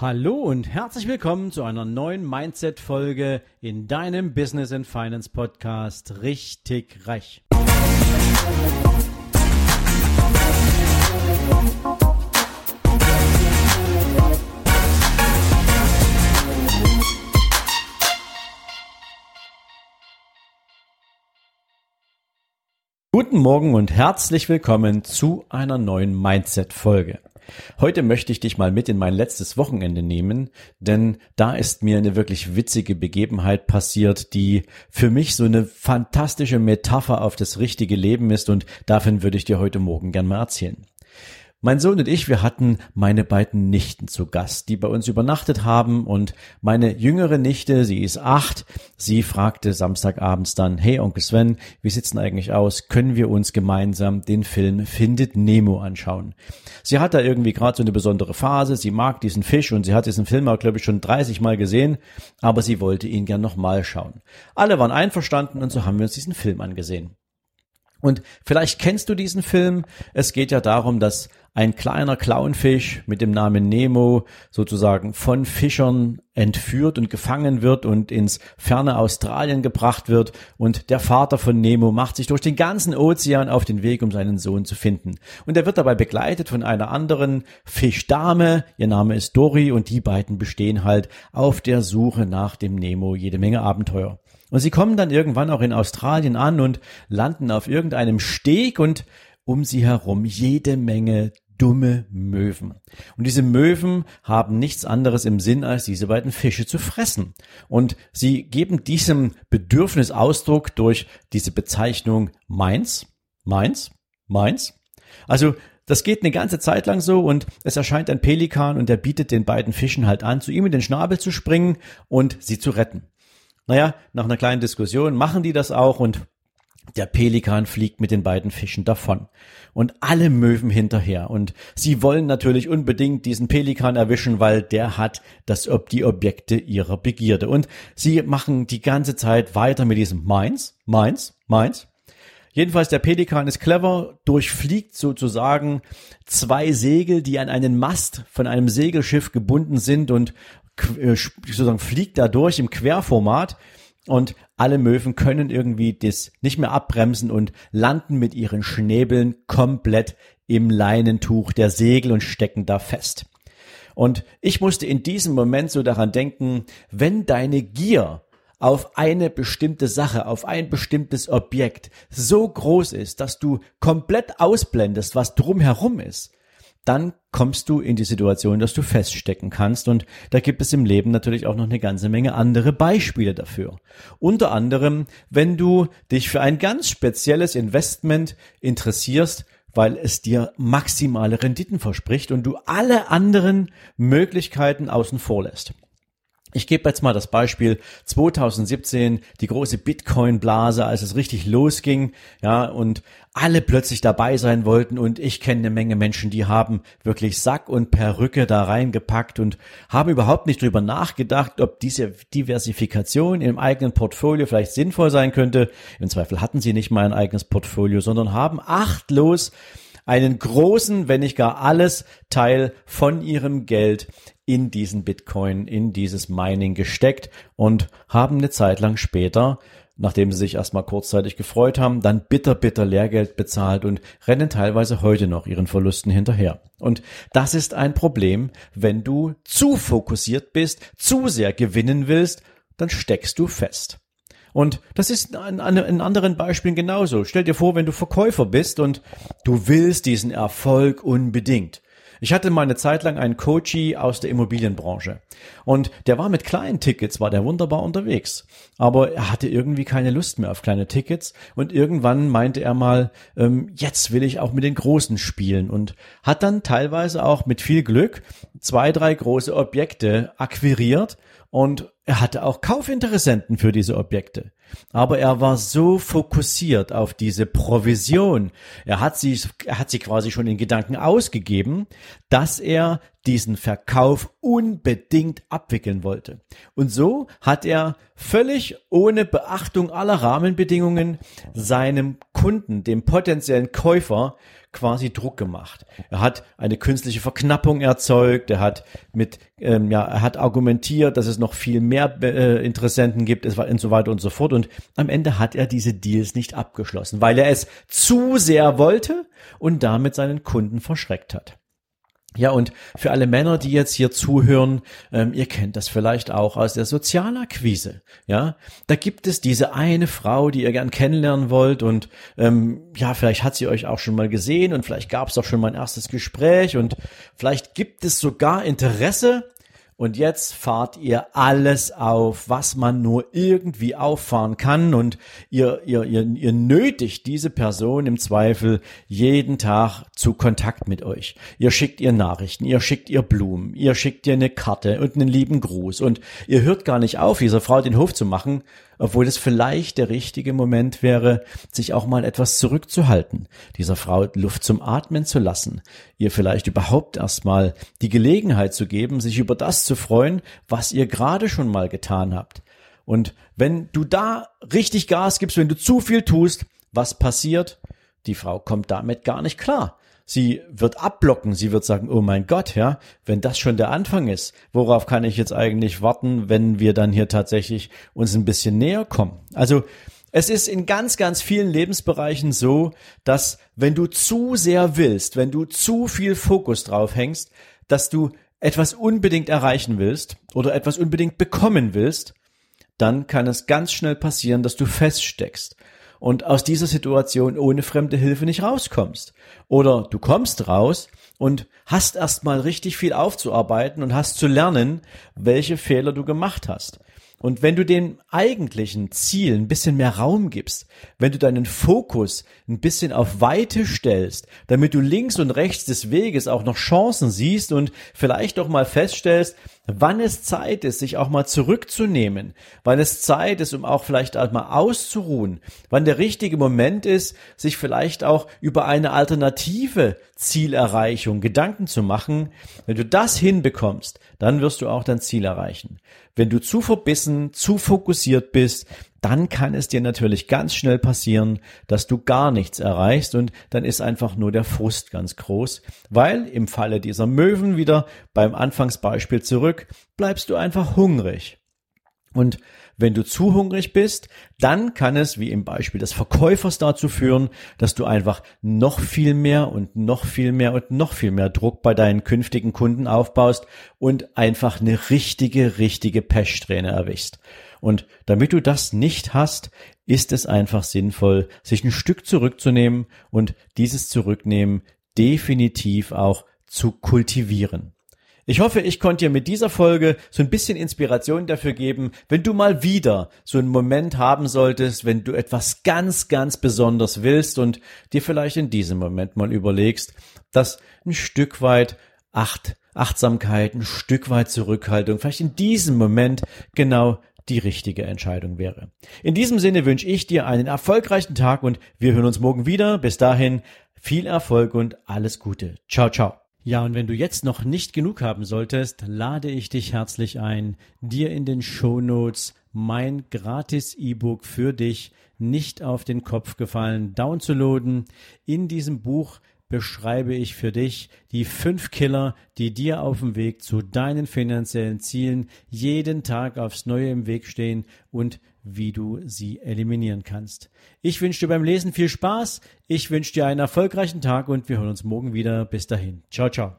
Hallo und herzlich willkommen zu einer neuen Mindset-Folge in deinem Business and Finance Podcast Richtig Reich. Guten Morgen und herzlich willkommen zu einer neuen Mindset-Folge. Heute möchte ich dich mal mit in mein letztes Wochenende nehmen, denn da ist mir eine wirklich witzige Begebenheit passiert, die für mich so eine fantastische Metapher auf das richtige Leben ist und davon würde ich dir heute Morgen gern mal erzählen. Mein Sohn und ich, wir hatten meine beiden Nichten zu Gast, die bei uns übernachtet haben und meine jüngere Nichte, sie ist acht, sie fragte Samstagabends dann, hey Onkel Sven, wie sieht's denn eigentlich aus? Können wir uns gemeinsam den Film Findet Nemo anschauen? Sie hat da irgendwie gerade so eine besondere Phase, sie mag diesen Fisch und sie hat diesen Film auch, glaube ich, schon 30 Mal gesehen, aber sie wollte ihn gern nochmal schauen. Alle waren einverstanden und so haben wir uns diesen Film angesehen. Und vielleicht kennst du diesen Film. Es geht ja darum, dass ein kleiner Clownfisch mit dem Namen Nemo sozusagen von Fischern entführt und gefangen wird und ins ferne Australien gebracht wird und der Vater von Nemo macht sich durch den ganzen Ozean auf den Weg, um seinen Sohn zu finden. Und er wird dabei begleitet von einer anderen Fischdame, ihr Name ist Dory und die beiden bestehen halt auf der Suche nach dem Nemo jede Menge Abenteuer. Und sie kommen dann irgendwann auch in Australien an und landen auf irgendeinem Steg und um sie herum jede Menge dumme Möwen. Und diese Möwen haben nichts anderes im Sinn, als diese beiden Fische zu fressen. Und sie geben diesem Bedürfnis Ausdruck durch diese Bezeichnung meins, meins, meins. Also das geht eine ganze Zeit lang so und es erscheint ein Pelikan und der bietet den beiden Fischen halt an, zu ihm in den Schnabel zu springen und sie zu retten. Naja, nach einer kleinen Diskussion machen die das auch und der Pelikan fliegt mit den beiden Fischen davon. Und alle Möwen hinterher. Und sie wollen natürlich unbedingt diesen Pelikan erwischen, weil der hat das ob die Objekte ihrer Begierde. Und sie machen die ganze Zeit weiter mit diesem meins, meins, meins. Jedenfalls der Pelikan ist clever, durchfliegt sozusagen zwei Segel, die an einen Mast von einem Segelschiff gebunden sind und äh, sozusagen fliegt da durch im Querformat und alle Möwen können irgendwie das nicht mehr abbremsen und landen mit ihren Schnäbeln komplett im Leinentuch der Segel und stecken da fest. Und ich musste in diesem Moment so daran denken, wenn deine Gier auf eine bestimmte Sache, auf ein bestimmtes Objekt so groß ist, dass du komplett ausblendest, was drumherum ist, dann kommst du in die Situation, dass du feststecken kannst. Und da gibt es im Leben natürlich auch noch eine ganze Menge andere Beispiele dafür. Unter anderem, wenn du dich für ein ganz spezielles Investment interessierst, weil es dir maximale Renditen verspricht und du alle anderen Möglichkeiten außen vor lässt. Ich gebe jetzt mal das Beispiel 2017, die große Bitcoin-Blase, als es richtig losging, ja, und alle plötzlich dabei sein wollten und ich kenne eine Menge Menschen, die haben wirklich Sack und Perücke da reingepackt und haben überhaupt nicht drüber nachgedacht, ob diese Diversifikation im eigenen Portfolio vielleicht sinnvoll sein könnte. Im Zweifel hatten sie nicht mal ein eigenes Portfolio, sondern haben achtlos einen großen, wenn nicht gar alles Teil von ihrem Geld in diesen Bitcoin, in dieses Mining gesteckt und haben eine Zeit lang später nachdem sie sich erstmal kurzzeitig gefreut haben, dann bitter, bitter Lehrgeld bezahlt und rennen teilweise heute noch ihren Verlusten hinterher. Und das ist ein Problem, wenn du zu fokussiert bist, zu sehr gewinnen willst, dann steckst du fest. Und das ist in, anderen Beispielen genauso. Stell dir vor, wenn du Verkäufer bist und du willst diesen Erfolg unbedingt. Ich hatte mal eine Zeit lang einen Coachie aus der Immobilienbranche. Und der war mit kleinen Tickets, war der wunderbar unterwegs. Aber er hatte irgendwie keine Lust mehr auf kleine Tickets. Und irgendwann meinte er mal, ähm, jetzt will ich auch mit den Großen spielen. Und hat dann teilweise auch mit viel Glück zwei, drei große Objekte akquiriert und er hatte auch Kaufinteressenten für diese Objekte. Aber er war so fokussiert auf diese Provision. Er hat sie, er hat sie quasi schon in Gedanken ausgegeben, dass er diesen Verkauf unbedingt abwickeln wollte. Und so hat er völlig ohne Beachtung aller Rahmenbedingungen seinem Kunden, dem potenziellen Käufer, quasi Druck gemacht. Er hat eine künstliche Verknappung erzeugt, er hat mit, ähm, ja, er hat argumentiert, dass es noch viel mehr äh, Interessenten gibt, es war und so weiter und so fort. Und am Ende hat er diese Deals nicht abgeschlossen, weil er es zu sehr wollte und damit seinen Kunden verschreckt hat. Ja, und für alle Männer, die jetzt hier zuhören, ähm, ihr kennt das vielleicht auch aus der Sozialakquise. Ja, da gibt es diese eine Frau, die ihr gern kennenlernen wollt und ähm, ja, vielleicht hat sie euch auch schon mal gesehen und vielleicht gab es auch schon mal ein erstes Gespräch und vielleicht gibt es sogar Interesse und jetzt fahrt ihr alles auf, was man nur irgendwie auffahren kann und ihr, ihr, ihr, ihr nötigt diese Person im Zweifel jeden Tag zu Kontakt mit euch. Ihr schickt ihr Nachrichten, ihr schickt ihr Blumen, ihr schickt ihr eine Karte und einen lieben Gruß und ihr hört gar nicht auf, dieser Frau den Hof zu machen, obwohl es vielleicht der richtige Moment wäre, sich auch mal etwas zurückzuhalten, dieser Frau Luft zum Atmen zu lassen, ihr vielleicht überhaupt erstmal die Gelegenheit zu geben, sich über das zu freuen, was ihr gerade schon mal getan habt. Und wenn du da richtig Gas gibst, wenn du zu viel tust, was passiert? Die Frau kommt damit gar nicht klar. Sie wird abblocken, sie wird sagen, oh mein Gott, ja, wenn das schon der Anfang ist, worauf kann ich jetzt eigentlich warten, wenn wir dann hier tatsächlich uns ein bisschen näher kommen? Also, es ist in ganz, ganz vielen Lebensbereichen so, dass wenn du zu sehr willst, wenn du zu viel Fokus drauf hängst, dass du etwas unbedingt erreichen willst oder etwas unbedingt bekommen willst, dann kann es ganz schnell passieren, dass du feststeckst und aus dieser Situation ohne fremde Hilfe nicht rauskommst. Oder du kommst raus und hast erstmal richtig viel aufzuarbeiten und hast zu lernen, welche Fehler du gemacht hast. Und wenn du dem eigentlichen Ziel ein bisschen mehr Raum gibst, wenn du deinen Fokus ein bisschen auf Weite stellst, damit du links und rechts des Weges auch noch Chancen siehst und vielleicht doch mal feststellst, wann es Zeit ist, sich auch mal zurückzunehmen, wann es Zeit ist, um auch vielleicht auch mal auszuruhen, wann der richtige Moment ist, sich vielleicht auch über eine alternative Zielerreichung Gedanken zu machen. Wenn du das hinbekommst, dann wirst du auch dein Ziel erreichen. Wenn du zu verbissen, zu fokussiert bist, dann kann es dir natürlich ganz schnell passieren, dass du gar nichts erreichst und dann ist einfach nur der Frust ganz groß, weil im Falle dieser Möwen wieder beim Anfangsbeispiel zurück, bleibst du einfach hungrig. Und wenn du zu hungrig bist, dann kann es, wie im Beispiel des Verkäufers, dazu führen, dass du einfach noch viel mehr und noch viel mehr und noch viel mehr Druck bei deinen künftigen Kunden aufbaust und einfach eine richtige, richtige Pechsträhne erwischst. Und damit du das nicht hast, ist es einfach sinnvoll, sich ein Stück zurückzunehmen und dieses Zurücknehmen definitiv auch zu kultivieren. Ich hoffe, ich konnte dir mit dieser Folge so ein bisschen Inspiration dafür geben, wenn du mal wieder so einen Moment haben solltest, wenn du etwas ganz, ganz besonders willst und dir vielleicht in diesem Moment mal überlegst, dass ein Stück weit Acht, Achtsamkeit, ein Stück weit Zurückhaltung vielleicht in diesem Moment genau die richtige Entscheidung wäre. In diesem Sinne wünsche ich dir einen erfolgreichen Tag und wir hören uns morgen wieder. Bis dahin viel Erfolg und alles Gute. Ciao, ciao. Ja, und wenn du jetzt noch nicht genug haben solltest, lade ich dich herzlich ein, dir in den Show Notes mein gratis E-Book für dich nicht auf den Kopf gefallen downzuladen. In diesem Buch beschreibe ich für dich die fünf Killer, die dir auf dem Weg zu deinen finanziellen Zielen jeden Tag aufs Neue im Weg stehen und wie du sie eliminieren kannst. Ich wünsche dir beim Lesen viel Spaß, ich wünsche dir einen erfolgreichen Tag und wir hören uns morgen wieder. Bis dahin. Ciao, ciao.